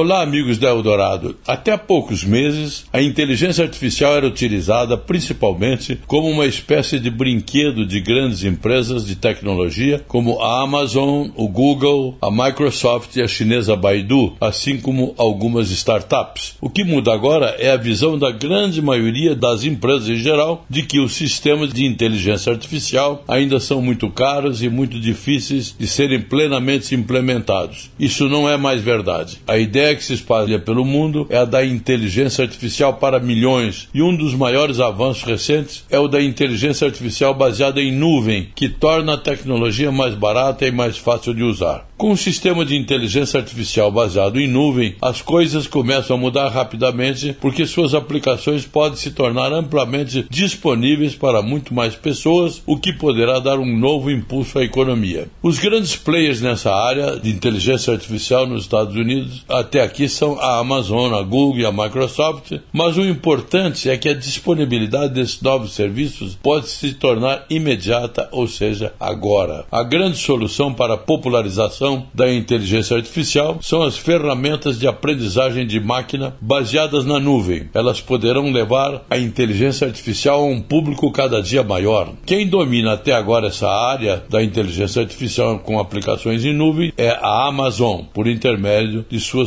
Olá, amigos da Eldorado. Até há poucos meses, a inteligência artificial era utilizada principalmente como uma espécie de brinquedo de grandes empresas de tecnologia, como a Amazon, o Google, a Microsoft e a chinesa Baidu, assim como algumas startups. O que muda agora é a visão da grande maioria das empresas em geral de que os sistemas de inteligência artificial ainda são muito caros e muito difíceis de serem plenamente implementados. Isso não é mais verdade. A ideia ideia que se espalha pelo mundo é a da inteligência artificial para milhões, e um dos maiores avanços recentes é o da inteligência artificial baseada em nuvem, que torna a tecnologia mais barata e mais fácil de usar. Com um sistema de inteligência artificial baseado em nuvem, as coisas começam a mudar rapidamente porque suas aplicações podem se tornar amplamente disponíveis para muito mais pessoas, o que poderá dar um novo impulso à economia. Os grandes players nessa área de inteligência artificial nos Estados Unidos até aqui são a Amazon, a Google e a Microsoft, mas o importante é que a disponibilidade desses novos serviços pode se tornar imediata, ou seja, agora. A grande solução para a popularização da inteligência artificial são as ferramentas de aprendizagem de máquina baseadas na nuvem. Elas poderão levar a inteligência artificial a um público cada dia maior. Quem domina até agora essa área da inteligência artificial com aplicações em nuvem é a Amazon, por intermédio de sua